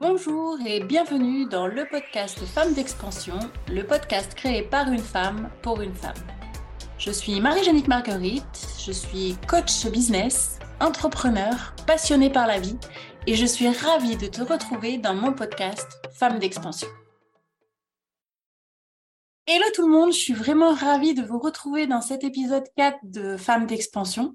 Bonjour et bienvenue dans le podcast Femmes d'expansion, le podcast créé par une femme pour une femme. Je suis Marie-Jeannick Marguerite, je suis coach business, entrepreneur, passionnée par la vie et je suis ravie de te retrouver dans mon podcast Femmes d'expansion. Hello tout le monde, je suis vraiment ravie de vous retrouver dans cet épisode 4 de Femmes d'expansion.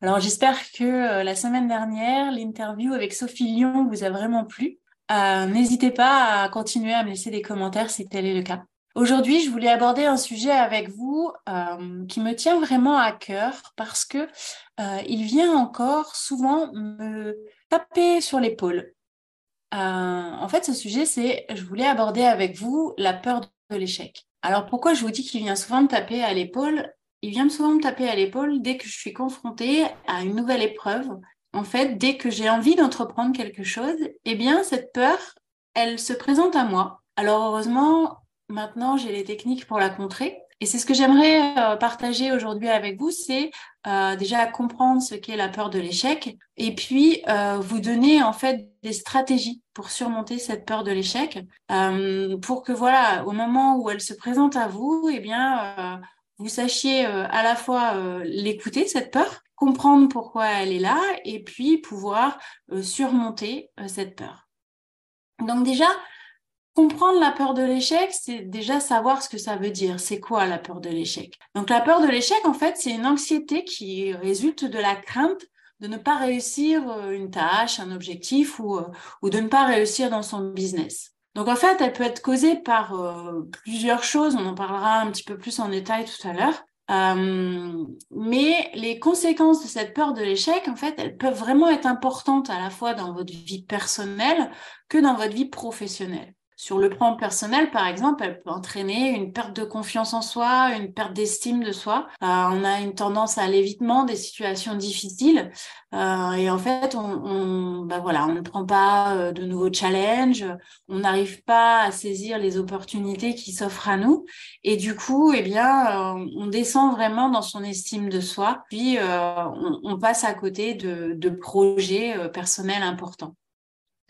Alors j'espère que euh, la semaine dernière, l'interview avec Sophie Lyon vous a vraiment plu. Euh, N'hésitez pas à continuer à me laisser des commentaires si tel est le cas. Aujourd'hui, je voulais aborder un sujet avec vous euh, qui me tient vraiment à cœur parce que il vient encore souvent me taper sur l'épaule. En fait, ce sujet, c'est, je voulais aborder avec vous la peur de l'échec. Alors pourquoi je vous dis qu'il vient souvent me taper à l'épaule? Il vient souvent me taper à l'épaule dès que je suis confrontée à une nouvelle épreuve. En fait, dès que j'ai envie d'entreprendre quelque chose, eh bien cette peur, elle se présente à moi. Alors heureusement, maintenant j'ai les techniques pour la contrer. Et c'est ce que j'aimerais euh, partager aujourd'hui avec vous, c'est euh, déjà comprendre ce qu'est la peur de l'échec et puis euh, vous donner en fait des stratégies pour surmonter cette peur de l'échec pour que voilà au moment où elle se présente à vous eh bien vous sachiez à la fois l'écouter cette peur comprendre pourquoi elle est là et puis pouvoir surmonter cette peur. Donc déjà Comprendre la peur de l'échec, c'est déjà savoir ce que ça veut dire. C'est quoi la peur de l'échec? Donc la peur de l'échec, en fait, c'est une anxiété qui résulte de la crainte de ne pas réussir euh, une tâche, un objectif ou, euh, ou de ne pas réussir dans son business. Donc en fait, elle peut être causée par euh, plusieurs choses. On en parlera un petit peu plus en détail tout à l'heure. Mais les conséquences de cette peur de l'échec, en fait, elles peuvent vraiment être importantes à la fois dans votre vie personnelle que dans votre vie professionnelle. Sur le plan personnel, par exemple, elle peut entraîner une perte de confiance en soi, une perte d'estime de soi. Euh, on a une tendance à l'évitement des situations difficiles. Euh, et en fait, on, on, ben voilà, on ne prend pas euh, de nouveaux challenges, on n'arrive pas à saisir les opportunités qui s'offrent à nous. Et du coup, eh bien, euh, on descend vraiment dans son estime de soi, puis euh, on, on, passe à côté de, de projets personnels importants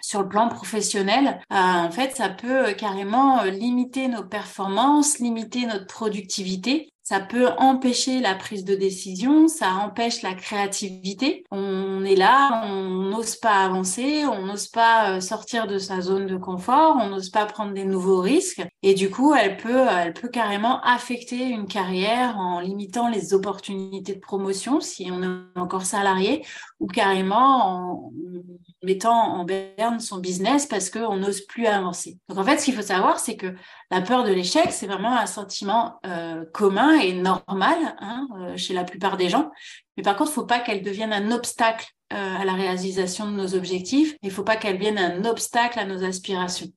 sur le plan professionnel, euh, en fait, ça peut euh, carrément euh, limiter nos performances, limiter notre productivité. Ça peut empêcher la prise de décision, ça empêche la créativité. On est là, on n'ose pas avancer, on n'ose pas sortir de sa zone de confort, on n'ose pas prendre des nouveaux risques. Et du coup, elle peut, elle peut carrément affecter une carrière en limitant les opportunités de promotion si on est encore salarié ou carrément en mettant en berne son business parce qu'on n'ose plus avancer. Donc en fait, ce qu'il faut savoir, c'est que la peur de l'échec, c'est vraiment un sentiment euh, commun et normal hein, euh, chez la plupart des gens. Mais par contre, il ne faut pas qu'elle devienne un obstacle euh, à la réalisation de nos objectifs. Il ne faut pas qu'elle devienne un obstacle à nos aspirations.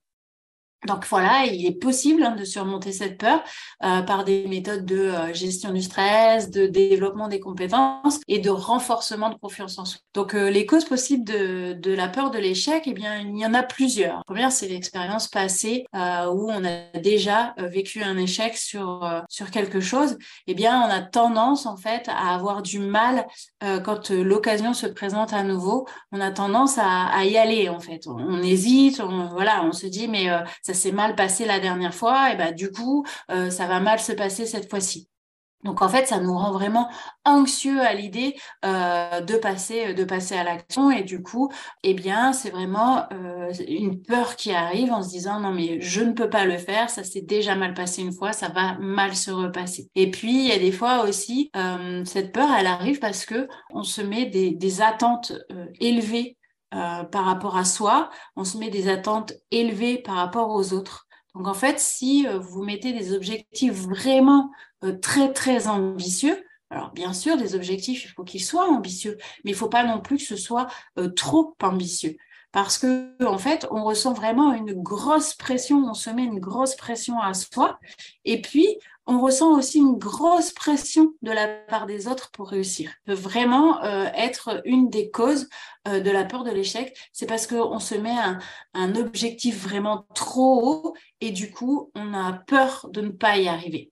Donc voilà, il est possible hein, de surmonter cette peur euh, par des méthodes de euh, gestion du stress, de développement des compétences et de renforcement de confiance en soi. Donc euh, les causes possibles de, la peur de l'échec, eh bien il y en a plusieurs. Première, c'est l'expérience passée où on a déjà vécu un échec sur sur quelque chose. Eh bien on a tendance en fait à avoir du mal quand l'occasion se présente à nouveau. On a tendance à, y aller en fait. On, hésite, voilà, on se dit mais ça s'est mal passé la dernière fois, et ben du coup, euh, ça va mal se passer cette fois-ci. Donc en fait, ça nous rend vraiment anxieux à l'idée euh, de passer de passer à l'action et du coup, eh bien, c'est vraiment euh, une peur qui arrive en se disant non mais je ne peux pas le faire, ça s'est déjà mal passé une fois, ça va mal se repasser. Et puis il y a des fois aussi cette peur, elle arrive parce que on se met des, attentes élevées euh, par rapport à soi, on se met des attentes élevées par rapport aux autres. Donc en fait, si euh, vous mettez des objectifs vraiment euh, très très ambitieux, alors bien sûr, des objectifs, il faut qu'ils soient ambitieux, mais il ne faut pas non plus que ce soit trop ambitieux. Parce que en fait, on ressent vraiment une grosse pression, on se met une grosse pression à soi, et puis on ressent aussi une grosse pression de la part des autres pour réussir. peut vraiment euh, être une des causes euh, de la peur de l'échec. C'est parce qu'on se met un, un, objectif vraiment trop haut et du coup, on a peur de ne pas y arriver.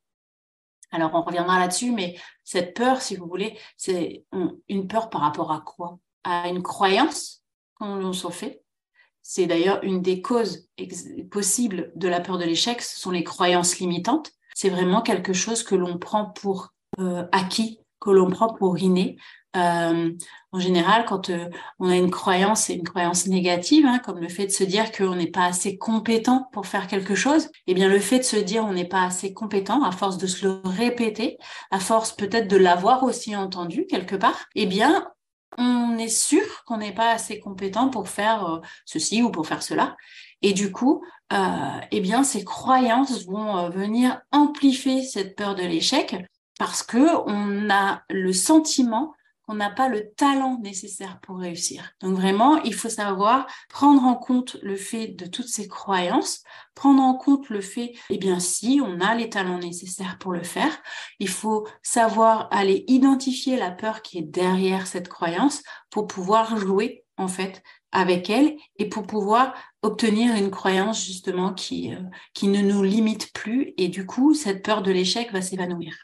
Alors, on reviendra là-dessus, mais cette peur, si vous voulez, c'est une peur par rapport à quoi? À une croyance qu'on s'en fait. C'est d'ailleurs une des causes possibles de la peur de l'échec, ce sont les croyances limitantes. C'est vraiment quelque chose que l'on prend pour euh, acquis, que l'on prend pour inné, euh, en général, quand euh, on a une croyance, et une croyance négative, hein, comme le fait de se dire qu'on n'est pas assez compétent pour faire quelque chose, eh bien le fait de se dire on n'est pas assez compétent, à force de se le répéter, à force peut-être de l'avoir aussi entendu quelque part, eh bien on est sûr qu'on n'est pas assez compétent pour faire ceci ou pour faire cela. Et du coup, eh bien, ces croyances vont venir amplifier cette peur de l'échec parce que on a le sentiment qu'on n'a pas le talent nécessaire pour réussir. Donc vraiment, il faut savoir prendre en compte le fait de toutes ces croyances, prendre en compte le fait, eh bien si, on a les talents nécessaires pour le faire, il faut savoir aller identifier la peur qui est derrière cette croyance pour pouvoir jouer en fait avec elle et pour pouvoir obtenir une croyance justement qui, euh, qui ne nous limite plus et du coup cette peur de l'échec va s'évanouir.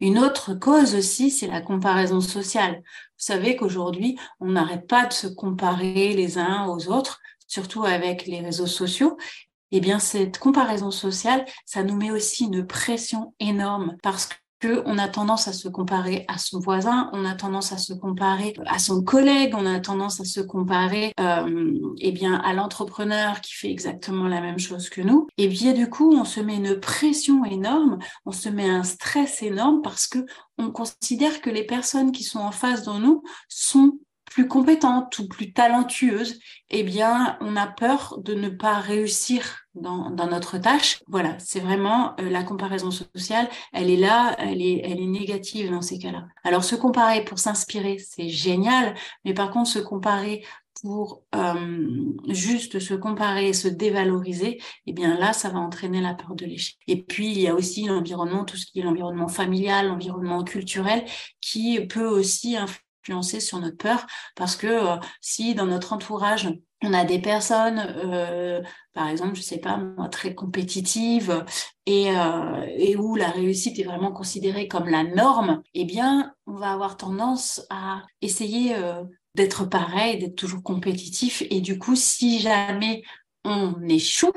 Une autre cause aussi, c'est la comparaison sociale. Vous savez qu'aujourd'hui, on n'arrête pas de se comparer les uns aux autres, surtout avec les réseaux sociaux. Eh bien, cette comparaison sociale, ça nous met aussi une pression énorme parce que on a tendance à se comparer à son voisin, on a tendance à se comparer à son collègue, on a tendance à se comparer euh, eh bien à l'entrepreneur qui fait exactement la même chose que nous. Et bien du coup, on se met une pression énorme, on se met un stress énorme parce que on considère que les personnes qui sont en face de nous sont plus compétentes ou plus talentueuses, eh bien, on a peur de ne pas réussir dans, notre tâche. Voilà, c'est vraiment euh, la comparaison sociale, elle est là, elle est, elle est négative dans ces cas-là. Alors, se comparer pour s'inspirer, c'est génial, mais par contre, se comparer pour euh, juste se comparer, se dévaloriser, eh bien là, ça va entraîner la peur de l'échec. Et puis, il y a aussi l'environnement, tout ce qui est l'environnement familial, l'environnement culturel, qui peut aussi influencer sur notre peur parce que euh, si dans notre entourage on a des personnes, euh, par exemple, je sais pas moi, très compétitives et, euh, et où la réussite est vraiment considérée comme la norme, eh bien, on va avoir tendance à essayer d'être pareil, d'être toujours compétitif. Et du coup, si jamais on échoue,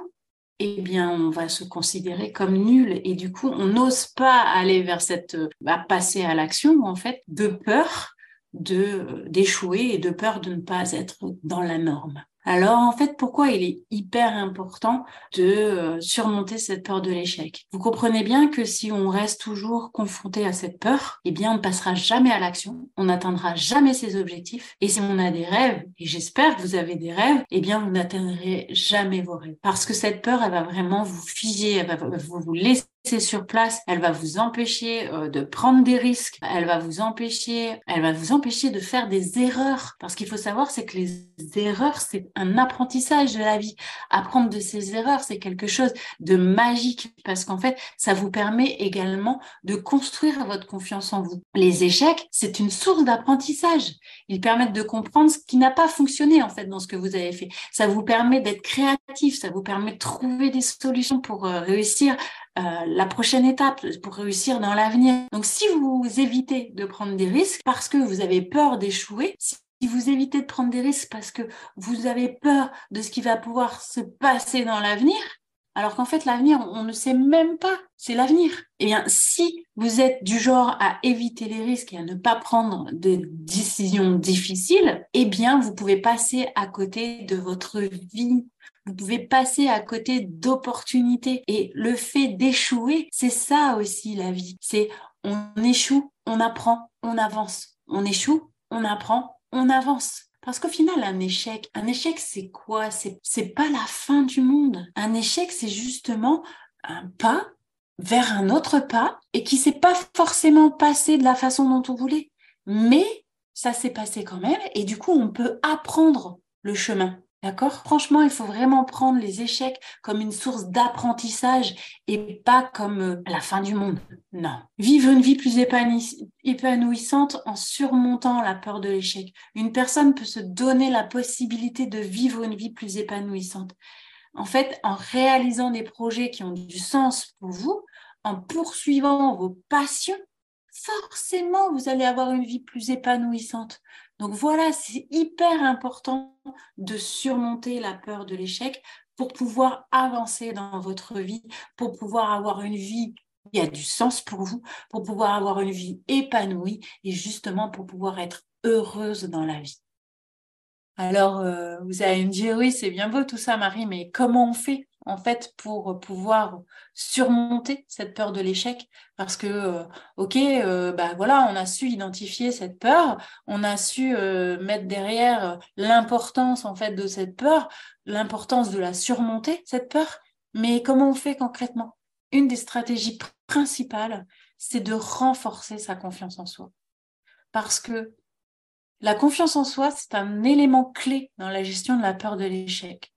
eh bien, on va se considérer comme nul. Et du coup, on n'ose pas aller vers cette, bah, passer à l'action, en fait, de peur de d'échouer et de peur de ne pas être dans la norme. Alors en fait, pourquoi il est hyper important de euh, surmonter cette peur de l'échec? Vous comprenez bien que si on reste toujours confronté à cette peur, eh bien on ne passera jamais à l'action, on n'atteindra jamais ses objectifs. Et si on a des rêves, et j'espère que vous avez des rêves, eh bien vous n'atteindrez jamais vos rêves. Parce que cette peur, elle va vraiment vous figer, elle va vous laisser sur place, elle va vous empêcher euh, de prendre des risques, elle va vous empêcher, elle va vous empêcher de faire des erreurs. Parce qu'il faut savoir, c'est que les erreurs, c'est un apprentissage de la vie. Apprendre de ces erreurs, c'est quelque chose de magique parce qu'en fait, ça vous permet également de construire votre confiance en vous. Les échecs, c'est une source d'apprentissage. Ils permettent de comprendre ce qui n'a pas fonctionné en fait dans ce que vous avez fait. Ça vous permet d'être créatif, ça vous permet de trouver des solutions pour euh, réussir euh, la prochaine étape pour réussir dans l'avenir. Donc si vous évitez de prendre des risques parce que vous avez peur d'échouer, si vous évitez de prendre des risques parce que vous avez peur de ce qui va pouvoir se passer dans l'avenir, alors qu'en fait l'avenir, on, ne sait même pas, c'est l'avenir. Eh bien, si vous êtes du genre à éviter les risques et à ne pas prendre de décisions difficiles, eh bien, vous pouvez passer à côté de votre vie vous pouvez passer à côté d'opportunités. Et le fait d'échouer, c'est ça aussi la vie. C'est on échoue, on apprend, on avance. On échoue, on apprend, on avance. Parce qu'au final, un échec, un échec, c'est quoi? C'est c'est pas la fin du monde. Un échec, c'est justement un pas vers un autre pas et qui s'est pas forcément passé de la façon dont on voulait. Mais ça s'est passé quand même et du coup, on peut apprendre le chemin. D'accord? Franchement, il faut vraiment prendre les échecs comme une source d'apprentissage et pas comme euh, la fin du monde. Non. Vivre une vie plus épanouissante en surmontant la peur de l'échec. Une personne peut se donner la possibilité de vivre une vie plus épanouissante. En fait, en réalisant des projets qui ont du sens pour vous, en poursuivant vos passions, forcément, vous allez avoir une vie plus épanouissante. Donc voilà, c'est hyper important de surmonter la peur de l'échec pour pouvoir avancer dans votre vie, pour pouvoir avoir une vie qui a du sens pour vous, pour pouvoir avoir une vie épanouie et justement pour pouvoir être heureuse dans la vie. Alors, euh, vous allez me dire, oui, c'est bien beau tout ça, Marie, mais comment on fait? En fait pour pouvoir surmonter cette peur de l'échec. Parce que euh, ok euh, bah voilà on a su identifier cette peur on a su euh, mettre derrière l'importance en fait de cette peur l'importance de la surmonter cette peur. Mais comment on fait concrètement? Une des stratégies principales c'est de renforcer sa confiance en soi. Parce que la confiance en soi c'est un élément clé dans la gestion de la peur de l'échec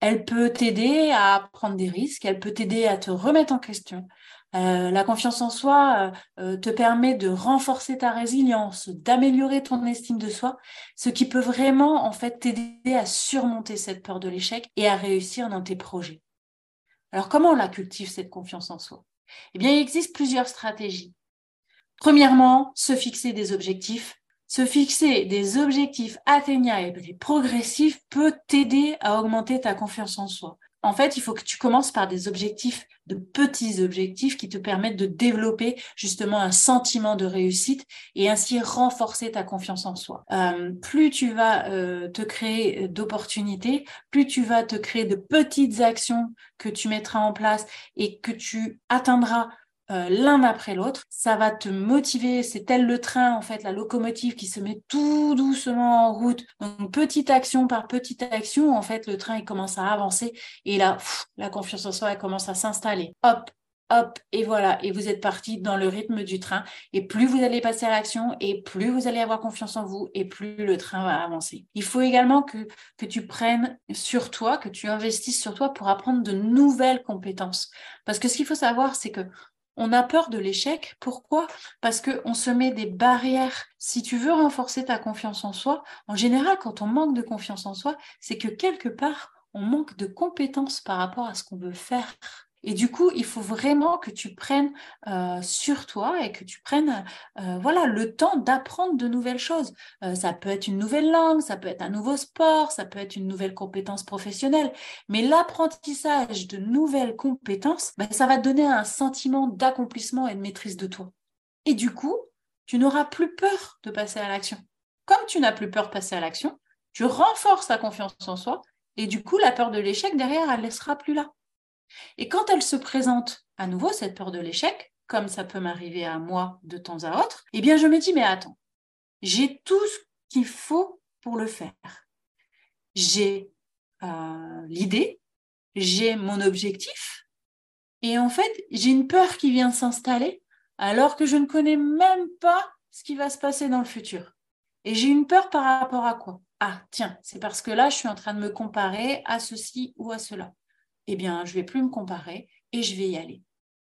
elle peut t'aider à prendre des risques, elle peut t'aider à te remettre en question. Euh, la confiance en soi euh, euh, te permet de renforcer ta résilience, d'améliorer ton estime de soi, ce qui peut vraiment en fait t'aider à surmonter cette peur de l'échec et à réussir dans tes projets. Alors comment on la cultive cette confiance en soi? Eh bien, il existe plusieurs stratégies. Premièrement, se fixer des objectifs se fixer des objectifs atteignables et progressifs peut t'aider à augmenter ta confiance en soi. En fait, il faut que tu commences par des objectifs, de petits objectifs qui te permettent de développer justement un sentiment de réussite et ainsi renforcer ta confiance en soi. Euh, plus tu vas euh, te créer d'opportunités, plus tu vas te créer de petites actions que tu mettras en place et que tu atteindras euh, l'un après l'autre. Ça va te motiver. C'est tel le train, en fait, la locomotive qui se met tout doucement en route. Donc, petite action par petite action, en fait, le train, il commence à avancer. Et là, la confiance en soi, elle commence à s'installer. Hop, hop, et voilà, et vous êtes parti dans le rythme du train. Et plus vous allez passer à l'action, et plus vous allez avoir confiance en vous, et plus le train va avancer. Il faut également que, que tu prennes sur toi, que tu investisses sur toi pour apprendre de nouvelles compétences. Parce que ce qu'il faut savoir, c'est que on a peur de l'échec. Pourquoi? Parce qu'on se met des barrières. Si tu veux renforcer ta confiance en soi, en général, quand on manque de confiance en soi, c'est que quelque part, on manque de compétences par rapport à ce qu'on veut faire. Et du coup, il faut vraiment que tu prennes euh, sur toi et que tu prennes euh, voilà, le temps d'apprendre de nouvelles choses. Euh, ça peut être une nouvelle langue, ça peut être un nouveau sport, ça peut être une nouvelle compétence professionnelle. Mais l'apprentissage de nouvelles compétences, ben, ça va donner un sentiment d'accomplissement et de maîtrise de toi. Et du coup, tu n'auras plus peur de passer à l'action. Comme tu n'as plus peur de passer à l'action, tu renforces ta confiance en soi et du coup, la peur de l'échec derrière, elle ne sera plus là. Et quand elle se présente à nouveau, cette peur de l'échec, comme ça peut m'arriver à moi de temps à autre, eh bien je me dis, mais attends, j'ai tout ce qu'il faut pour le faire. J'ai euh, l'idée, j'ai mon objectif, et en fait, j'ai une peur qui vient s'installer alors que je ne connais même pas ce qui va se passer dans le futur. Et j'ai une peur par rapport à quoi? Ah, tiens, c'est parce que là, je suis en train de me comparer à ceci ou à cela eh bien, je vais plus me comparer et je vais y aller.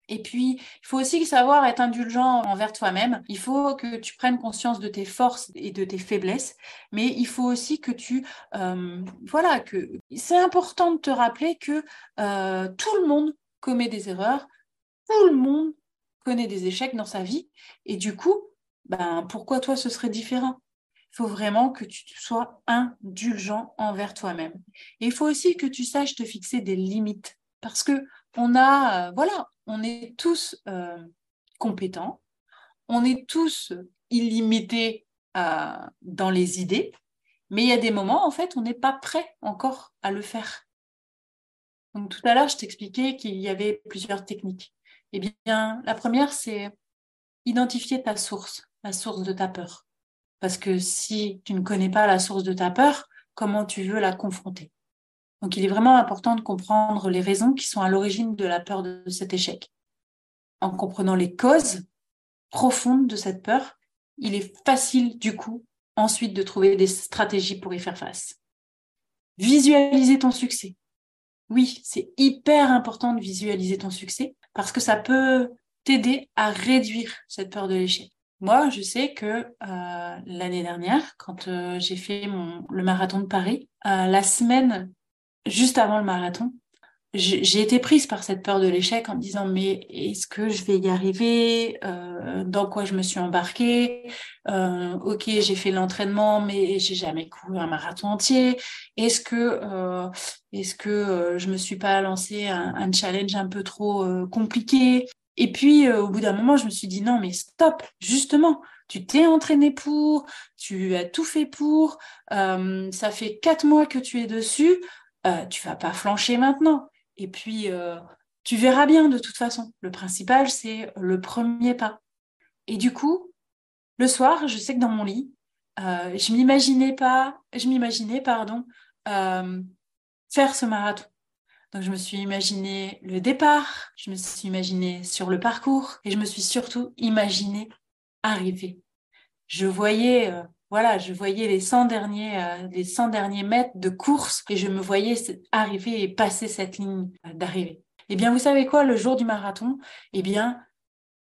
Et puis, il faut aussi savoir être indulgent envers toi-même. Il faut que tu prennes conscience de tes forces et de tes faiblesses, mais il faut aussi que tu, euh, voilà, que c'est important de te rappeler que euh, tout le monde commet des erreurs, tout le monde connaît des échecs dans sa vie, et du coup, ben pourquoi toi ce serait différent? Faut vraiment que tu sois indulgent envers toi-même. Et il faut aussi que tu saches te fixer des limites parce que on a, euh, voilà, on est tous euh, compétents, on est tous illimités euh, dans les idées, mais il y a des moments, en fait, on n'est pas prêt encore à le faire. Donc tout à l'heure, je t'expliquais qu'il y avait plusieurs techniques. Eh bien, la première, c'est identifier ta source, la source de ta peur. Parce que si tu ne connais pas la source de ta peur, comment tu veux la confronter? Donc il est vraiment important de comprendre les raisons qui sont à l'origine de la peur de cet échec. En comprenant les causes profondes de cette peur, il est facile du coup ensuite de trouver des stratégies pour y faire face. Visualiser ton succès. Oui, c'est hyper important de visualiser ton succès parce que ça peut t'aider à réduire cette peur de l'échec. Moi, je sais que euh, l'année dernière, quand euh, j'ai fait mon, le marathon de Paris, euh, la semaine juste avant le marathon, j'ai été prise par cette peur de l'échec en me disant mais est-ce que je vais y arriver? Dans quoi je me suis embarquée? Ok, j'ai fait l'entraînement, mais j'ai jamais couru un marathon entier. Est-ce que est-ce que je me suis pas lancé un, challenge un peu trop compliqué? Et puis au bout d'un moment, je me suis dit non mais stop, justement. Tu t'es entraîné pour, tu as tout fait pour, ça fait quatre mois que tu es dessus, tu vas pas flancher maintenant et puis, euh, tu verras bien de toute façon. Le principal, c'est le premier pas. Et du coup, le soir, je sais que dans mon lit, euh, je m'imaginais pas, je m'imaginais, pardon, euh, faire ce marathon. Donc, je me suis imaginé le départ, je me suis imaginé sur le parcours et je me suis surtout imaginé arriver. Je voyais voilà, je voyais les 100 derniers, euh, les 100 derniers mètres de course et je me voyais arriver et passer cette ligne euh, d'arrivée. Eh bien, vous savez quoi, le jour du marathon, eh bien,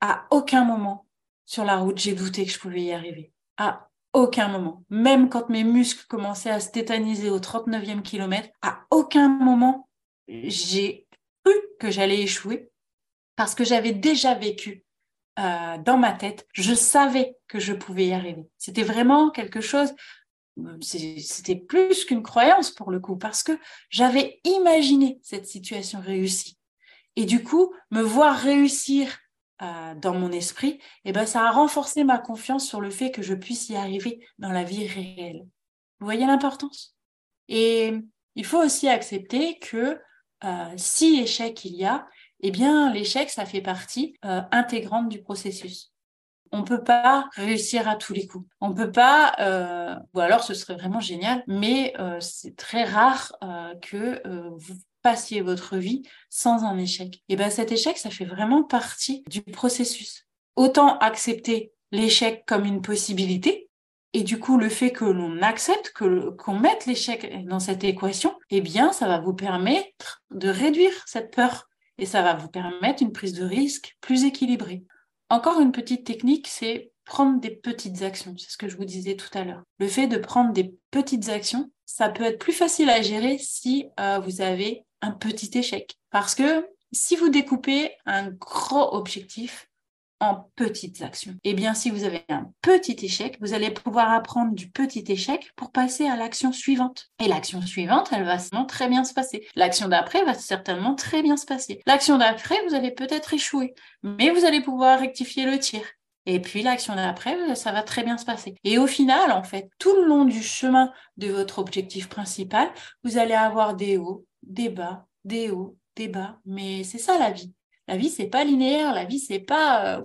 à aucun moment sur la route, j'ai douté que je pouvais y arriver. À aucun moment. Même quand mes muscles commençaient à se tétaniser au 39e kilomètre, à aucun moment, j'ai cru que j'allais échouer parce que j'avais déjà vécu euh, dans ma tête, je savais que je pouvais y arriver. C'était vraiment quelque chose, c'était plus qu'une croyance pour le coup, parce que j'avais imaginé cette situation réussie. Et du coup, me voir réussir euh, dans mon esprit, eh ben, ça a renforcé ma confiance sur le fait que je puisse y arriver dans la vie réelle. Vous voyez l'importance? Et il faut aussi accepter que si échec il y a, eh bien, l'échec, ça fait partie euh, intégrante du processus. On peut pas réussir à tous les coups. On peut pas, euh, ou alors ce serait vraiment génial, mais euh, c'est très rare que vous passiez votre vie sans un échec. Et eh ben cet échec, ça fait vraiment partie du processus. Autant accepter l'échec comme une possibilité, et du coup, le fait que l'on accepte, que qu'on mette l'échec dans cette équation, eh bien, ça va vous permettre de réduire cette peur et ça va vous permettre une prise de risque plus équilibrée. Encore une petite technique, c'est prendre des petites actions. C'est ce que je vous disais tout à l'heure. Le fait de prendre des petites actions, ça peut être plus facile à gérer si euh, vous avez un petit échec. Parce que si vous découpez un gros objectif, en petites actions. Eh bien, si vous avez un petit échec, vous allez pouvoir apprendre du petit échec pour passer à l'action suivante. Et l'action suivante, elle va certainement très bien se passer. L'action d'après va certainement très bien se passer. L'action d'après, vous allez peut-être échouer, mais vous allez pouvoir rectifier le tir. Et puis l'action d'après, ça va très bien se passer. Et au final, en fait, tout le long du chemin de votre objectif principal, vous allez avoir des hauts, des bas, des hauts, des bas. Mais c'est ça la vie. La vie, c'est pas linéaire. La vie, c'est pas euh,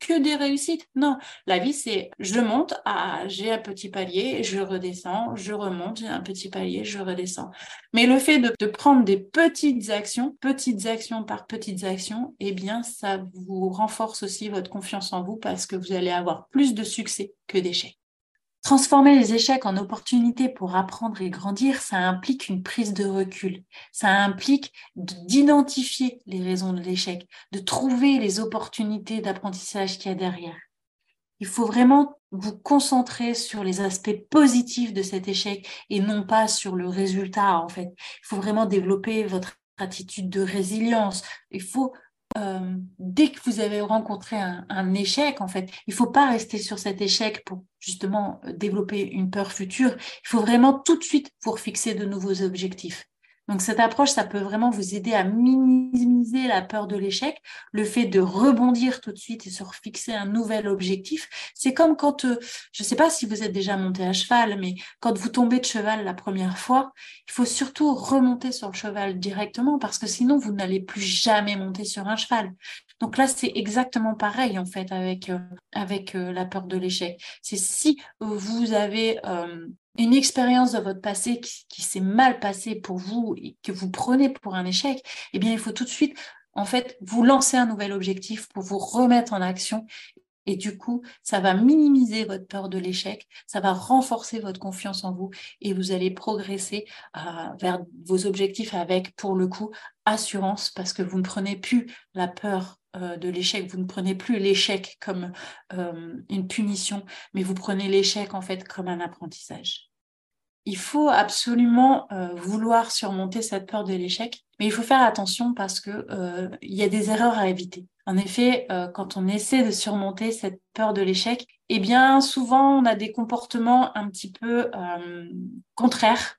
que des réussites. Non, la vie, c'est je monte, ah, j'ai un petit palier, je redescends, je remonte, j'ai un petit palier, je redescends. Mais le fait de, de, prendre des petites actions, petites actions par petites actions, eh bien, ça vous renforce aussi votre confiance en vous parce que vous allez avoir plus de succès que d'échecs. Transformer les échecs en opportunités pour apprendre et grandir, ça implique une prise de recul. Ça implique d'identifier les raisons de l'échec, de trouver les opportunités d'apprentissage qu'il y a derrière. Il faut vraiment vous concentrer sur les aspects positifs de cet échec et non pas sur le résultat, en fait. Il faut vraiment développer votre attitude de résilience. Il faut euh, dès que vous avez rencontré un, échec, en fait, il faut pas rester sur cet échec pour justement euh, développer une peur future. Il faut vraiment tout de suite pour fixer de nouveaux objectifs. Donc cette approche, ça peut vraiment vous aider à minimiser la peur de l'échec, le fait de rebondir tout de suite et se fixer un nouvel objectif. C'est comme quand, euh, je ne sais pas si vous êtes déjà monté à cheval, mais quand vous tombez de cheval la première fois, il faut surtout remonter sur le cheval directement parce que sinon vous n'allez plus jamais monter sur un cheval. Donc là, c'est exactement pareil en fait avec euh, euh, la peur de l'échec. C'est si vous avez une expérience de votre passé qui, s'est mal passée pour vous et que vous prenez pour un échec, eh bien, il faut tout de suite, en fait, vous lancer un nouvel objectif pour vous remettre en action. Et du coup, ça va minimiser votre peur de l'échec, ça va renforcer votre confiance en vous et vous allez progresser euh, vers vos objectifs avec, pour le coup, assurance parce que vous ne prenez plus la peur euh, de l'échec. Vous ne prenez plus l'échec comme euh, une punition, mais vous prenez l'échec en fait comme un apprentissage. il faut absolument vouloir surmonter cette peur de l'échec, mais il faut faire attention parce que il y a des erreurs à éviter. En effet, quand on essaie de surmonter cette peur de l'échec, eh bien souvent on a des comportements un petit peu contraires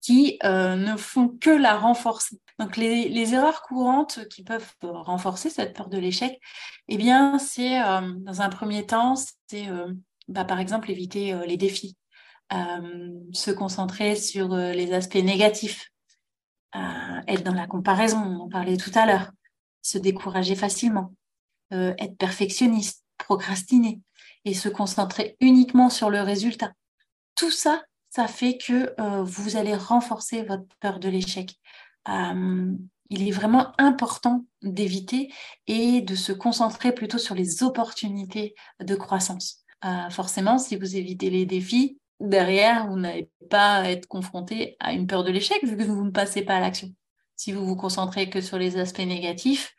qui ne font que la renforcer. Donc les, erreurs courantes qui peuvent renforcer cette peur de l'échec, eh bien c'est euh, dans un premier temps, c'est euh, bah, par exemple éviter euh, les défis, se concentrer sur les aspects négatifs, être dans la comparaison, on en parlait tout à l'heure, se décourager facilement, être perfectionniste, procrastiner. Et se concentrer uniquement sur le résultat. Tout ça, ça fait que vous allez renforcer votre peur de l'échec. Euh, il est vraiment important d'éviter et de se concentrer plutôt sur les opportunités de croissance. Euh, forcément, si vous évitez les défis, derrière, vous n'allez pas être confronté à une peur de l'échec vu que vous ne passez pas à l'action. Si vous vous concentrez que sur les aspects négatifs,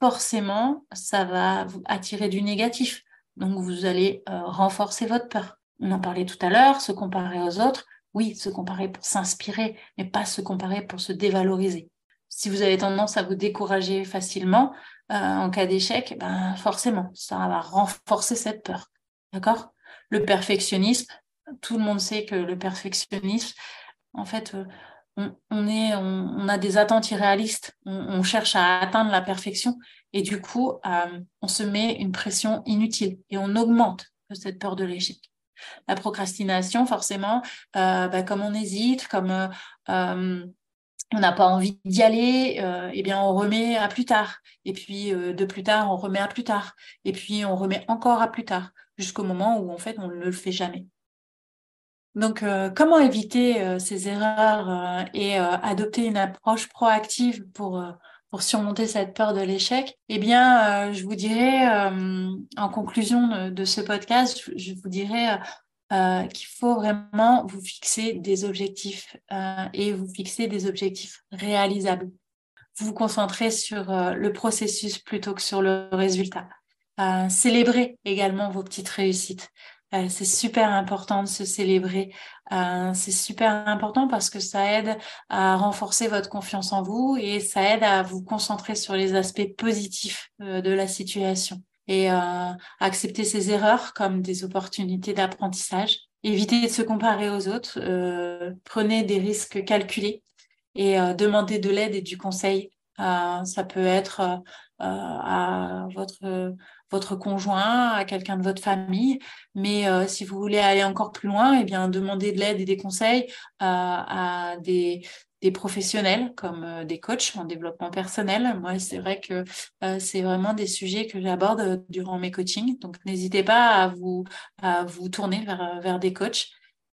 forcément, ça va vous attirer du négatif. Donc, vous allez euh, renforcer votre peur. On en parlait tout à l'heure, se comparer aux autres oui, se comparer pour s'inspirer, mais pas se comparer pour se dévaloriser. Si vous avez tendance à vous décourager facilement euh, en cas d'échec, ben forcément, ça va renforcer cette peur. D'accord? Le perfectionnisme, tout le monde sait que le perfectionnisme, en fait, euh, on, a des attentes irréalistes. On, cherche à atteindre la perfection et du coup, euh, on se met une pression inutile et on augmente cette peur de l'échec. La procrastination, forcément, euh, bah, comme on hésite, comme euh, euh, on n'a pas envie d'y aller, eh bien on remet à plus tard. Et puis de plus tard, on remet à plus tard. Et puis on remet encore à plus tard, jusqu'au moment où en fait on ne le fait jamais. Donc, comment éviter ces erreurs et adopter une approche proactive pour pour surmonter cette peur de l'échec Eh bien, euh, je vous dirais, euh, en conclusion de, ce podcast, je, vous dirais euh, qu'il faut vraiment vous fixer des objectifs et vous fixer des objectifs réalisables. Vous vous concentrez sur le processus plutôt que sur le résultat. célébrez également vos petites réussites. Euh, c'est super important de se célébrer. Euh, c'est super important parce que ça aide à renforcer votre confiance en vous et ça aide à vous concentrer sur les aspects positifs euh, de la situation et accepter ses erreurs comme des opportunités d'apprentissage. Évitez de se comparer aux autres. prenez des risques calculés et demandez de l'aide et du conseil. ça peut être à votre votre conjoint, à quelqu'un de votre famille. Mais euh, si vous voulez aller encore plus loin, eh bien, demandez de l'aide et des conseils à, des, professionnels comme euh, des coachs en développement personnel. Moi, c'est vrai que euh, c'est vraiment des sujets que j'aborde durant mes coachings. Donc, n'hésitez pas à vous, à vous tourner vers, vers des coachs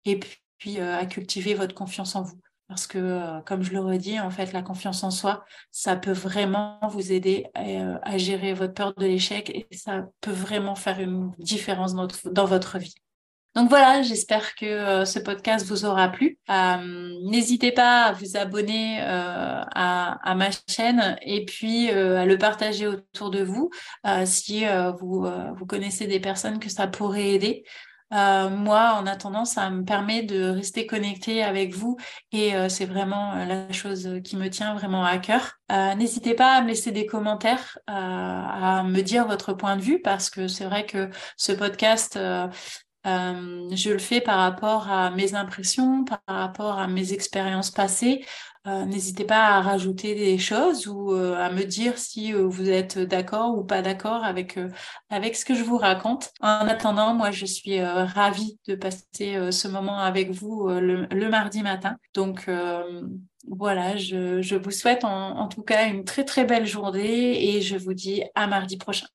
et puis à cultiver votre confiance en vous. Parce que, euh, comme je le redis, en fait, la confiance en soi, ça peut vraiment vous aider euh, à, gérer votre peur de l'échec et ça peut vraiment faire une différence dans, votre vie. Donc voilà, j'espère que euh, ce podcast vous aura plu. N'hésitez pas à vous abonner à, ma chaîne et puis à le partager autour de vous si vous, vous connaissez des personnes que ça pourrait aider. Euh, moi, en attendant, ça me permet de rester connecté avec vous et euh, c'est vraiment euh, la chose qui me tient vraiment à cœur. N'hésitez pas à me laisser des commentaires, à me dire votre point de vue parce que c'est vrai que ce podcast, je le fais par rapport à mes impressions, par rapport à mes expériences passées. Euh, n'hésitez pas à rajouter des choses ou euh, à me dire si euh, vous êtes d'accord ou pas d'accord avec, avec ce que je vous raconte. En attendant, moi, je suis ravie de passer ce moment avec vous le, mardi matin. Donc, voilà, je, vous souhaite en tout cas une très très belle journée et je vous dis à mardi prochain.